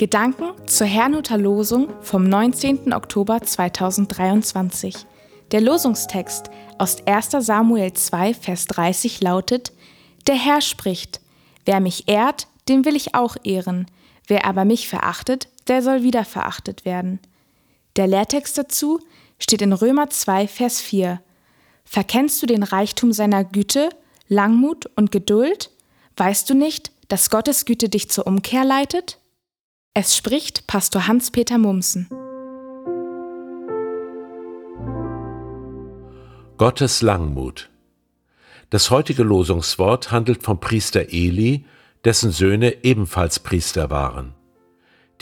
Gedanken zur Herrnhuter Losung vom 19. Oktober 2023. Der Losungstext aus 1. Samuel 2, Vers 30 lautet: Der Herr spricht: Wer mich ehrt, den will ich auch ehren. Wer aber mich verachtet, der soll wieder verachtet werden. Der Lehrtext dazu steht in Römer 2, Vers 4. Verkennst du den Reichtum seiner Güte, Langmut und Geduld? Weißt du nicht, dass Gottes Güte dich zur Umkehr leitet? Es spricht Pastor Hans-Peter Mumsen. Gottes Langmut. Das heutige Losungswort handelt vom Priester Eli, dessen Söhne ebenfalls Priester waren.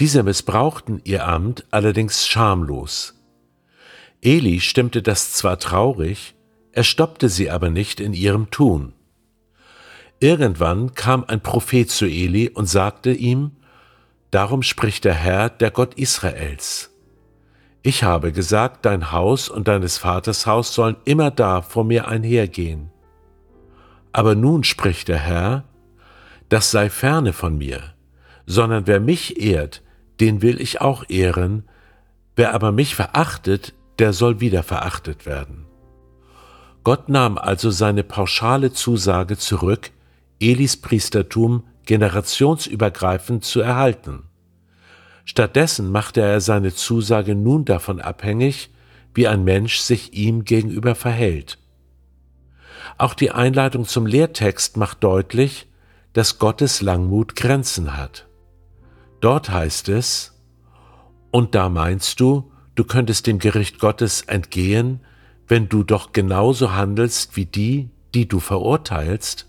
Diese missbrauchten ihr Amt allerdings schamlos. Eli stimmte das zwar traurig, er stoppte sie aber nicht in ihrem Tun. Irgendwann kam ein Prophet zu Eli und sagte ihm, Darum spricht der Herr, der Gott Israels. Ich habe gesagt, dein Haus und deines Vaters Haus sollen immer da vor mir einhergehen. Aber nun spricht der Herr, das sei ferne von mir, sondern wer mich ehrt, den will ich auch ehren, wer aber mich verachtet, der soll wieder verachtet werden. Gott nahm also seine pauschale Zusage zurück, Elis Priestertum generationsübergreifend zu erhalten. Stattdessen machte er seine Zusage nun davon abhängig, wie ein Mensch sich ihm gegenüber verhält. Auch die Einleitung zum Lehrtext macht deutlich, dass Gottes Langmut Grenzen hat. Dort heißt es, und da meinst du, du könntest dem Gericht Gottes entgehen, wenn du doch genauso handelst wie die, die du verurteilst?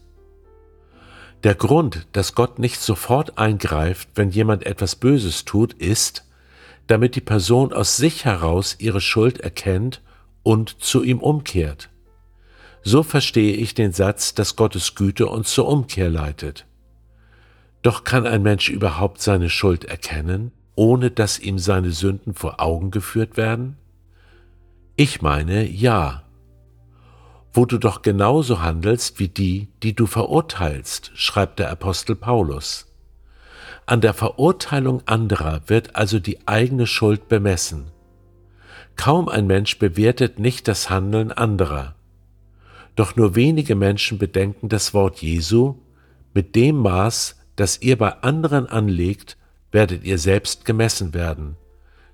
Der Grund, dass Gott nicht sofort eingreift, wenn jemand etwas Böses tut, ist, damit die Person aus sich heraus ihre Schuld erkennt und zu ihm umkehrt. So verstehe ich den Satz, dass Gottes Güte uns zur Umkehr leitet. Doch kann ein Mensch überhaupt seine Schuld erkennen, ohne dass ihm seine Sünden vor Augen geführt werden? Ich meine ja wo du doch genauso handelst wie die, die du verurteilst, schreibt der Apostel Paulus. An der Verurteilung anderer wird also die eigene Schuld bemessen. Kaum ein Mensch bewertet nicht das Handeln anderer. Doch nur wenige Menschen bedenken das Wort Jesu, mit dem Maß, das ihr bei anderen anlegt, werdet ihr selbst gemessen werden.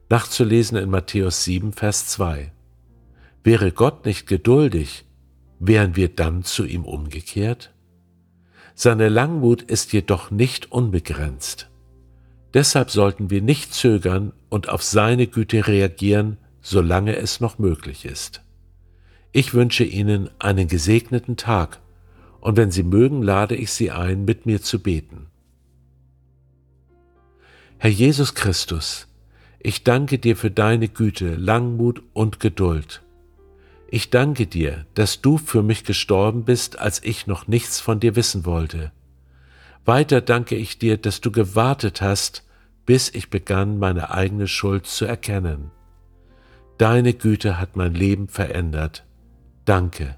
Nachzulesen in Matthäus 7, Vers 2. Wäre Gott nicht geduldig, wären wir dann zu ihm umgekehrt? Seine Langmut ist jedoch nicht unbegrenzt. Deshalb sollten wir nicht zögern und auf seine Güte reagieren, solange es noch möglich ist. Ich wünsche Ihnen einen gesegneten Tag und wenn Sie mögen, lade ich Sie ein, mit mir zu beten. Herr Jesus Christus, ich danke dir für deine Güte, Langmut und Geduld. Ich danke dir, dass du für mich gestorben bist, als ich noch nichts von dir wissen wollte. Weiter danke ich dir, dass du gewartet hast, bis ich begann, meine eigene Schuld zu erkennen. Deine Güte hat mein Leben verändert. Danke.